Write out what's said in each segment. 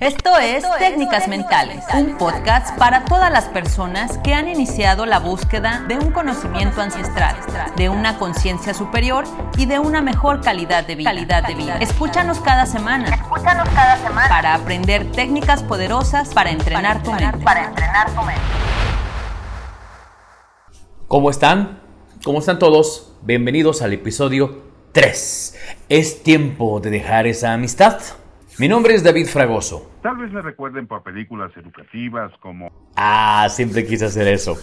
Esto es Técnicas Mentales, un podcast para todas las personas que han iniciado la búsqueda de un conocimiento ancestral, de una conciencia superior y de una mejor calidad de vida. Escúchanos cada semana. Escúchanos cada semana para aprender técnicas poderosas para entrenar tu mente. Para entrenar tu mente. ¿Cómo están? ¿Cómo están todos? Bienvenidos al episodio 3. Es tiempo de dejar esa amistad. Mi nombre es David Fragoso. Tal vez me recuerden por películas educativas como... Ah, siempre quise hacer eso.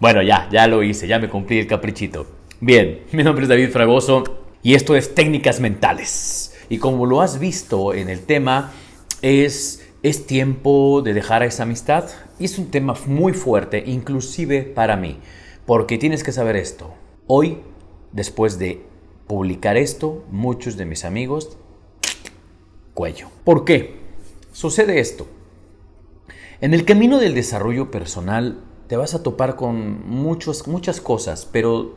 Bueno, ya, ya lo hice, ya me cumplí el caprichito. Bien, mi nombre es David Fragoso y esto es Técnicas Mentales. Y como lo has visto en el tema, es, es tiempo de dejar esa amistad. Y es un tema muy fuerte, inclusive para mí. Porque tienes que saber esto. Hoy, después de publicar esto, muchos de mis amigos cuello. ¿Por qué? Sucede esto. En el camino del desarrollo personal te vas a topar con muchos, muchas cosas, pero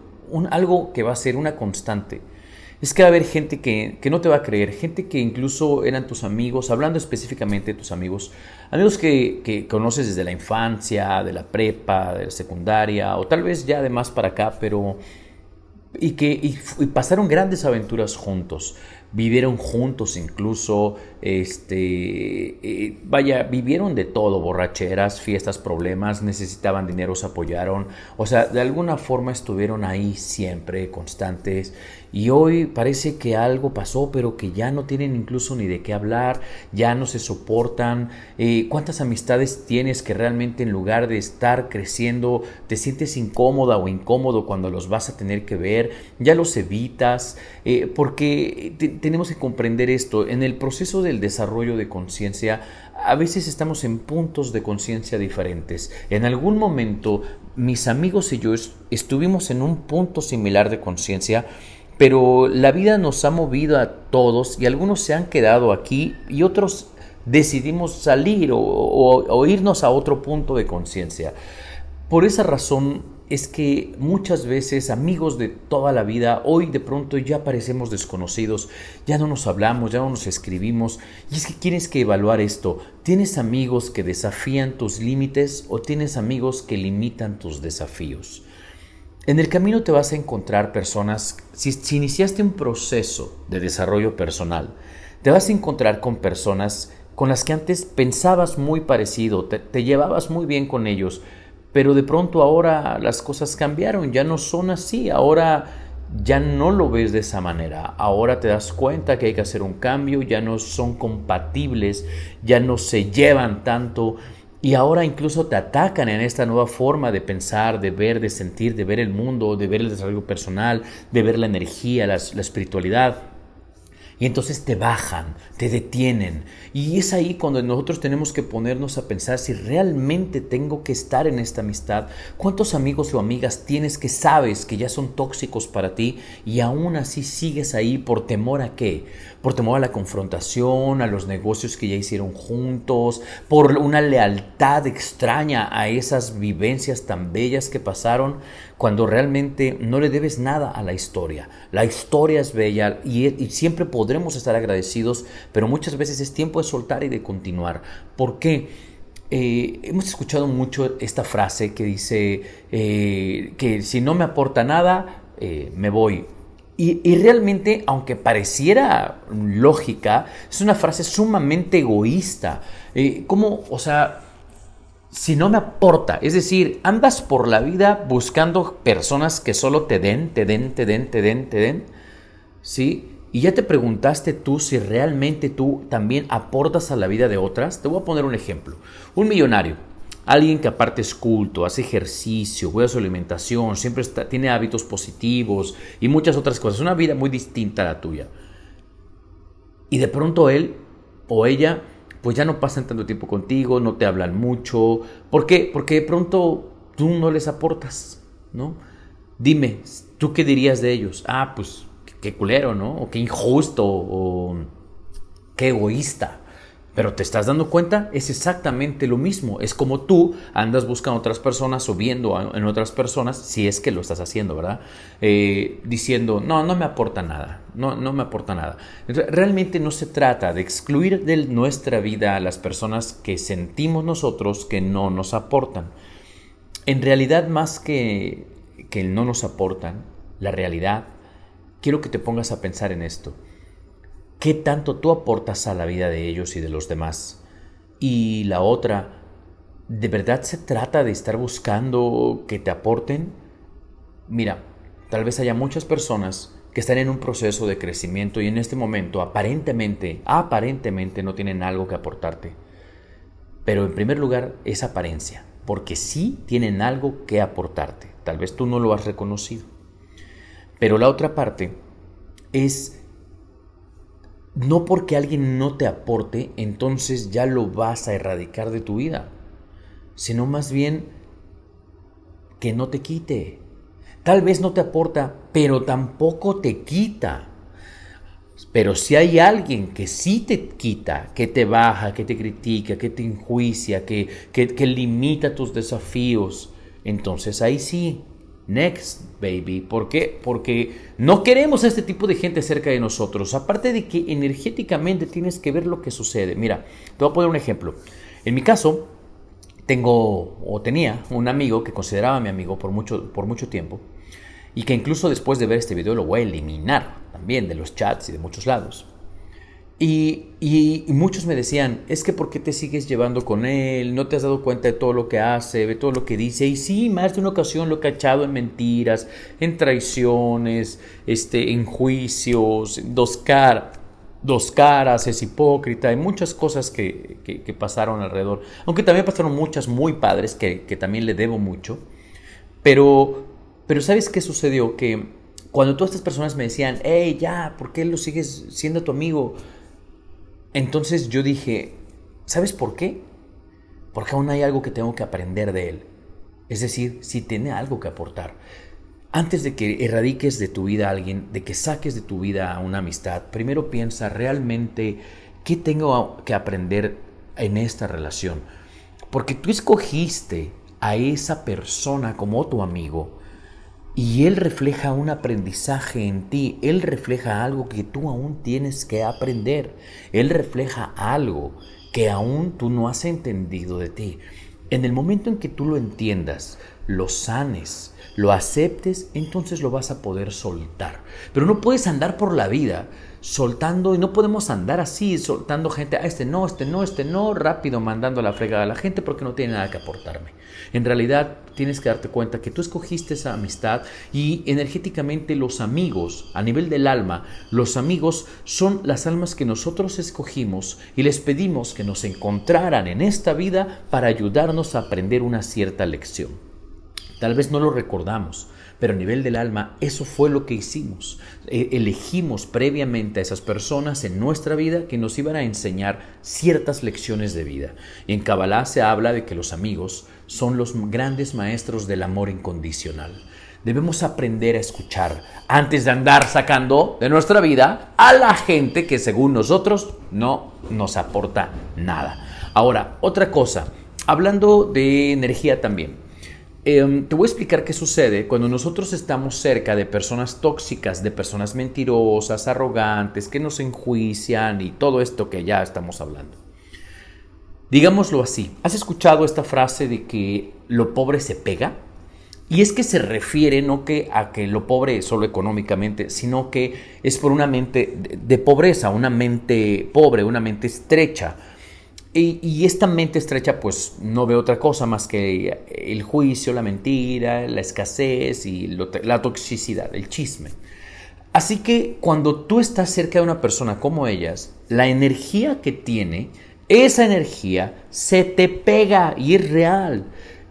algo que va a ser una constante es que va a haber gente que, no te va a creer, gente que incluso eran tus amigos, hablando específicamente de tus amigos, amigos que, que, conoces desde la infancia, de la prepa, de la secundaria, o tal vez ya de más para acá, pero... y que pasaron grandes aventuras juntos. Vivieron juntos incluso, este, eh, vaya, vivieron de todo, borracheras, fiestas, problemas, necesitaban dinero, se apoyaron, o sea, de alguna forma estuvieron ahí siempre, constantes, y hoy parece que algo pasó, pero que ya no tienen incluso ni de qué hablar, ya no se soportan. Eh, ¿Cuántas amistades tienes que realmente en lugar de estar creciendo, te sientes incómoda o incómodo cuando los vas a tener que ver? Ya los evitas, eh, porque tenemos que comprender esto. En el proceso del desarrollo de conciencia, a veces estamos en puntos de conciencia diferentes. En algún momento, mis amigos y yo estuvimos en un punto similar de conciencia pero la vida nos ha movido a todos y algunos se han quedado aquí y otros decidimos salir o, irnos a otro punto de conciencia. Por esa razón es que muchas veces amigos de toda la vida, hoy de pronto ya parecemos desconocidos, ya no nos hablamos, ya no nos escribimos. Y es que tienes que evaluar esto. ¿Tienes amigos que desafían tus límites o tienes amigos que limitan tus desafíos? En el camino te vas a encontrar personas, si, iniciaste un proceso de desarrollo personal, te vas a encontrar con personas con las que antes pensabas muy parecido, te, llevabas muy bien con ellos, pero de pronto ahora las cosas cambiaron, ya no son así, ahora ya no lo ves de esa manera, ahora te das cuenta que hay que hacer un cambio, ya no son compatibles, ya no se llevan tanto y ahora incluso te atacan en esta nueva forma de pensar, de ver, de sentir, de ver el mundo, de ver el desarrollo personal, de ver la energía, la, espiritualidad. Y entonces te bajan, te detienen. Y es ahí cuando nosotros tenemos que ponernos a pensar si realmente tengo que estar en esta amistad. ¿Cuántos amigos o amigas tienes que sabes que ya son tóxicos para ti y aún así sigues ahí por temor a qué? Por temor a la confrontación, a los negocios que ya hicieron juntos, por una lealtad extraña a esas vivencias tan bellas que pasaron cuando realmente no le debes nada a la historia. La historia es bella y, siempre podremos estar agradecidos, pero muchas veces es tiempo de soltar y de continuar. ¿Por qué? Eh, hemos escuchado mucho esta frase que dice eh, que si no me aporta nada, eh, me voy. Y, y, realmente, aunque pareciera lógica, es una frase sumamente egoísta. ¿Cómo, o sea, si no me aporta. Es decir, andas por la vida buscando personas que solo te den, te den, te den, te den, te den. ¿Sí? Y ya te preguntaste tú si realmente tú también aportas a la vida de otras. Te voy a poner un ejemplo. Un millonario, alguien que aparte es culto, hace ejercicio, cuida su alimentación, siempre tiene hábitos positivos y muchas otras cosas. Una vida muy distinta a la tuya. Y de pronto él o ella pues ya no pasan tanto tiempo contigo, no te hablan mucho. ¿Por qué? Porque de pronto tú no les aportas, ¿no? Dime, ¿tú qué dirías de ellos? Ah, pues qué culero, ¿no? O qué injusto, o qué egoísta. Pero te estás dando cuenta, es exactamente lo mismo. Es como tú andas buscando otras personas o viendo en otras personas, si es que lo estás haciendo, ¿verdad? Eh, diciendo, no, no me aporta nada, no, no me aporta nada. Realmente no se trata de excluir de nuestra vida a las personas que sentimos nosotros que no nos aportan. En realidad, más que que no nos aportan, la realidad, quiero que te pongas a pensar en esto. ¿Qué tanto tú aportas a la vida de ellos y de los demás? Y la otra, ¿de verdad se trata de estar buscando que te aporten? Mira, tal vez haya muchas personas que están en un proceso de crecimiento y en este momento aparentemente, aparentemente no tienen algo que aportarte. Pero en primer lugar es apariencia, porque sí tienen algo que aportarte. Tal vez tú no lo has reconocido. Pero la otra parte es no porque alguien no te aporte, entonces ya lo vas a erradicar de tu vida, sino más bien que no te quite. Tal vez no te aporta, pero tampoco te quita. Pero si hay alguien que sí te quita, que te baja, que te critica, que te enjuicia, que, que, que limita tus desafíos, entonces ahí sí Next, baby. ¿Por qué? Porque no queremos a este tipo de gente cerca de nosotros. Aparte de que energéticamente tienes que ver lo que sucede. Mira, te voy a poner un ejemplo. En mi caso, tengo o tenía un amigo que consideraba mi amigo por mucho, por mucho tiempo y que incluso después de ver este video lo voy a eliminar también de los chats y de muchos lados. Y, muchos me decían, es que ¿por qué te sigues llevando con él? ¿No te has dado cuenta de todo lo que hace, de todo lo que dice? Y sí, más de una ocasión lo he cachado en mentiras, en traiciones, este, en juicios, dos, dos caras, es hipócrita, hay muchas cosas que, que, pasaron alrededor. Aunque también pasaron muchas muy padres que, que también le debo mucho. Pero, pero ¿sabes qué sucedió? Que cuando todas estas personas me decían, hey, ya, ¿por qué lo sigues siendo tu amigo? Entonces yo dije, ¿sabes por qué? Porque aún hay algo que tengo que aprender de él. Es decir, si tiene algo que aportar. Antes de que erradiques de tu vida a alguien, de que saques de tu vida a una amistad, primero piensa realmente qué tengo que aprender en esta relación. Porque tú escogiste a esa persona como tu amigo y Él refleja un aprendizaje en ti, Él refleja algo que tú aún tienes que aprender, Él refleja algo que aún tú no has entendido de ti. En el momento en que tú lo entiendas, lo sanes, lo aceptes, entonces lo vas a poder soltar. Pero no puedes andar por la vida soltando y no podemos andar así, soltando gente, a ah, este no, este no, este no, rápido mandando la fregada a la gente porque no tiene nada que aportarme. En realidad tienes que darte cuenta que tú escogiste esa amistad y energéticamente los amigos, a nivel del alma, los amigos son las almas que nosotros escogimos y les pedimos que nos encontraran en esta vida para ayudarnos a aprender una cierta lección. Tal vez no lo recordamos, pero a nivel del alma, eso fue lo que hicimos. E, elegimos previamente a esas personas en nuestra vida que nos iban a enseñar ciertas lecciones de vida. Y en Kabbalah se habla de que los amigos son los grandes maestros del amor incondicional. Debemos aprender a escuchar antes de andar sacando de nuestra vida a la gente que según nosotros no nos aporta nada. Ahora, otra cosa, hablando de energía también. Em, te voy a explicar qué sucede cuando nosotros estamos cerca de personas tóxicas, de personas mentirosas, arrogantes, que nos enjuician y todo esto que ya estamos hablando. Digámoslo así, ¿has escuchado esta frase de que lo pobre se pega? Y es que se refiere no que a que lo pobre solo económicamente, sino que es por una mente de pobreza, una mente pobre, una mente estrecha y, esta mente estrecha pues no ve otra cosa más que el juicio, la mentira, la escasez y la toxicidad, el chisme. Así que cuando tú estás cerca de una persona como ellas, la energía que tiene, esa energía se te pega y es real.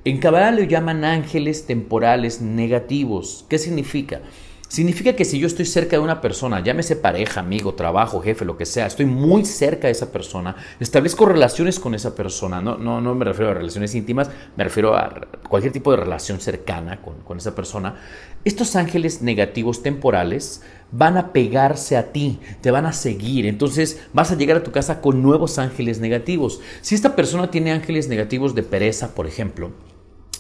En Kabbalah lo llaman ángeles temporales negativos. ¿Qué significa? Significa que si yo estoy cerca de una persona, llámese pareja, amigo, trabajo, jefe, lo que sea, estoy muy cerca de esa persona, establezco relaciones con esa persona, no, no, no me refiero a relaciones íntimas, me refiero a cualquier tipo de relación cercana con, con esa persona, estos ángeles negativos temporales van a pegarse a ti, te van a seguir, entonces vas a llegar a tu casa con nuevos ángeles negativos. Si esta persona tiene ángeles negativos de pereza, por ejemplo,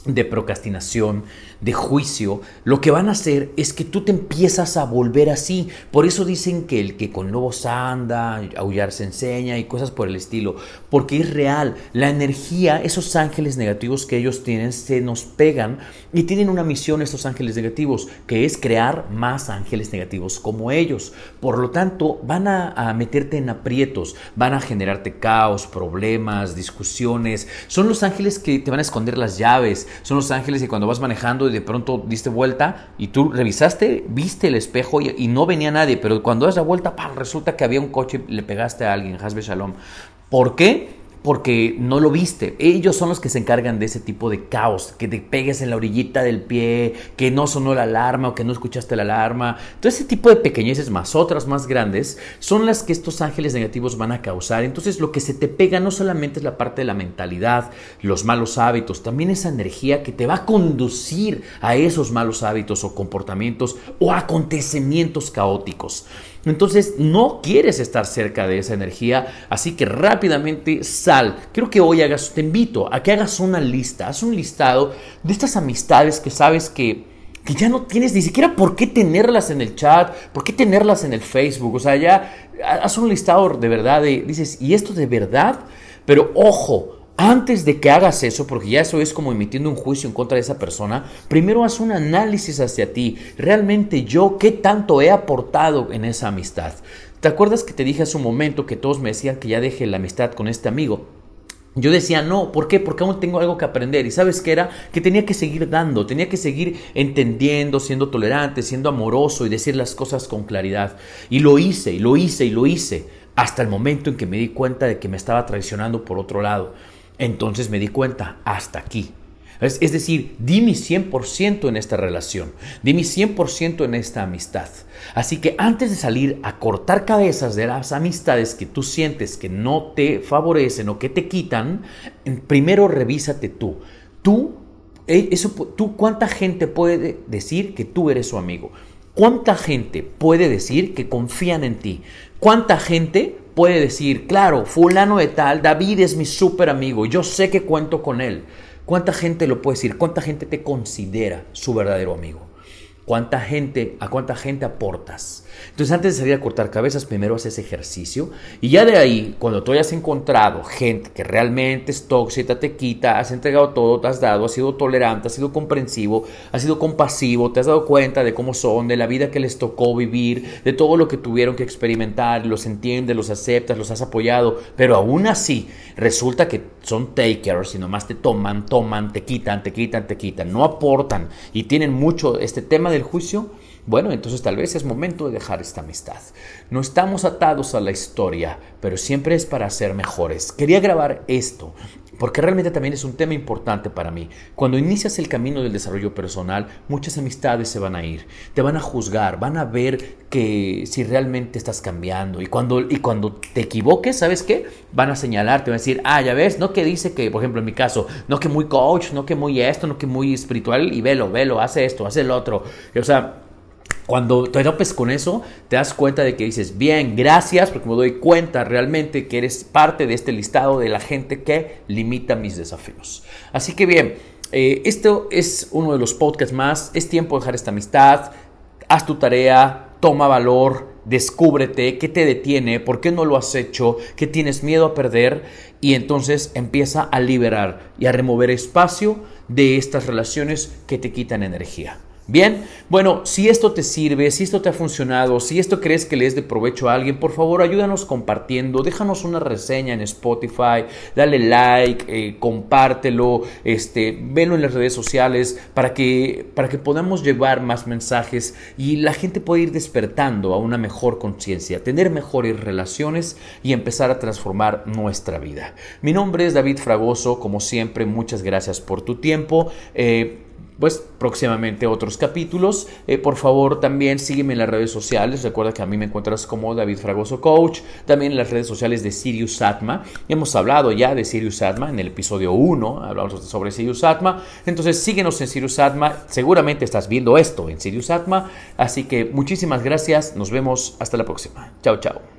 de procrastinación, de juicio, lo que van a hacer es que tú te empiezas a volver así. Por eso dicen que el que con lobos anda, aullar se enseña y cosas por el estilo, porque es real. La energía, esos ángeles negativos que ellos tienen, se nos pegan y tienen una misión estos ángeles negativos, que es crear más ángeles negativos como ellos. Por lo tanto, van a, meterte en aprietos, van a generarte caos, problemas, discusiones. Son los ángeles que te van a esconder las llaves, son los ángeles que cuando vas manejando y de pronto diste vuelta y tú revisaste, viste el espejo y, no venía nadie, pero cuando das la vuelta, ¡pam! resulta que había un coche y le pegaste a alguien, Hasbe Shalom. ¿Por qué? Porque no lo viste. Ellos son los que se encargan de ese tipo de caos, que te pegues en la orillita del pie, que no sonó la alarma o que no escuchaste la alarma. Todo ese tipo de pequeñeces más otras más grandes son las que estos ángeles negativos van a causar. Entonces lo que se te pega no solamente es la parte de la mentalidad, los malos hábitos, también esa energía que te va a conducir a esos malos hábitos o comportamientos o acontecimientos caóticos. Entonces no quieres estar cerca de esa energía, así que rápidamente sal. Quiero que hoy hagas, te invito a que hagas una lista, haz un listado de estas amistades que sabes que, que ya no tienes ni siquiera por qué tenerlas en el chat, por qué tenerlas en el Facebook. O sea, ya haz un listado de verdad, de, dices, ¿y esto de verdad? Pero ojo, antes de que hagas eso, porque ya eso es como emitiendo un juicio en contra de esa persona, primero haz un análisis hacia ti. Realmente yo, ¿qué tanto he aportado en esa amistad? ¿Te acuerdas que te dije hace un momento que todos me decían que ya deje la amistad con este amigo? Yo decía, no, ¿por qué? Porque aún tengo algo que aprender. ¿Y sabes qué era? Que tenía que seguir dando, tenía que seguir entendiendo, siendo tolerante, siendo amoroso y decir las cosas con claridad. Y lo hice, y lo hice, y lo hice, hasta el momento en que me di cuenta de que me estaba traicionando por otro lado. Entonces me di cuenta, hasta aquí. Es, decir, di mi 100% en esta relación, di mi 100% en esta amistad. Así que antes de salir a cortar cabezas de las amistades que tú sientes que no te favorecen o que te quitan, primero revísate tú. Tú, eh, eso, tú, ¿cuánta gente puede decir que tú eres su amigo? ¿Cuánta gente puede decir que confían en ti? ¿Cuánta gente puede decir, claro, fulano de tal, David es mi súper amigo, yo sé que cuento con él? ¿Cuánta gente lo puede decir? ¿Cuánta gente te considera su verdadero amigo? ¿Cuánta gente, a cuánta gente aportas? Entonces, antes de salir a cortar cabezas, primero haces ejercicio y ya de ahí, cuando tú hayas encontrado gente que realmente es tóxica, te quita, has entregado todo, te has dado, has sido tolerante, has sido comprensivo, has sido compasivo, te has dado cuenta de cómo son, de la vida que les tocó vivir, de todo lo que tuvieron que experimentar, los entiendes, los aceptas, los has apoyado, pero aún así resulta que son takers y nomás te toman, toman, te quitan, te quitan, te quitan, no aportan y tienen mucho este tema del juicio bueno, entonces tal vez es momento de dejar esta amistad. No estamos atados a la historia, pero siempre es para ser mejores. Quería grabar esto porque realmente también es un tema importante para mí. Cuando inicias el camino del desarrollo personal, muchas amistades se van a ir, te van a juzgar, van a ver que si realmente estás cambiando. Y cuando, y cuando te equivoques, ¿sabes qué? Van a señalarte, van a decir, ah, ya ves, no que dice que, por ejemplo, en mi caso, no que muy coach, no que muy esto, no que muy espiritual, y velo, velo, hace esto, hace el otro. o sea, cuando te topes con eso, te das cuenta de que dices, bien, gracias, porque me doy cuenta realmente que eres parte de este listado de la gente que limita mis desafíos. Así que bien, eh, esto es uno de los podcasts más. Es tiempo de dejar esta amistad. Haz tu tarea, toma valor, descúbrete qué te detiene, por qué no lo has hecho, qué tienes miedo a perder y entonces empieza a liberar y a remover espacio de estas relaciones que te quitan energía. Bien, bueno, si esto te sirve, si esto te ha funcionado, si esto crees que le es de provecho a alguien, por favor ayúdanos compartiendo, déjanos una reseña en Spotify, dale like, eh, compártelo, este, velo en las redes sociales para que, para que podamos llevar más mensajes y la gente pueda ir despertando a una mejor conciencia, tener mejores relaciones y empezar a transformar nuestra vida. Mi nombre es David Fragoso, como siempre, muchas gracias por tu tiempo. Eh, pues próximamente otros capítulos. Eh, por favor, también sígueme en las redes sociales. Recuerda que a mí me encuentras como David Fragoso Coach. También en las redes sociales de Sirius Atma. Hemos hablado ya de Sirius Atma en el episodio 1. Hablamos sobre Sirius Atma. Entonces síguenos en Sirius Atma. Seguramente estás viendo esto en Sirius Atma. Así que muchísimas gracias. Nos vemos hasta la próxima. Chao, chao.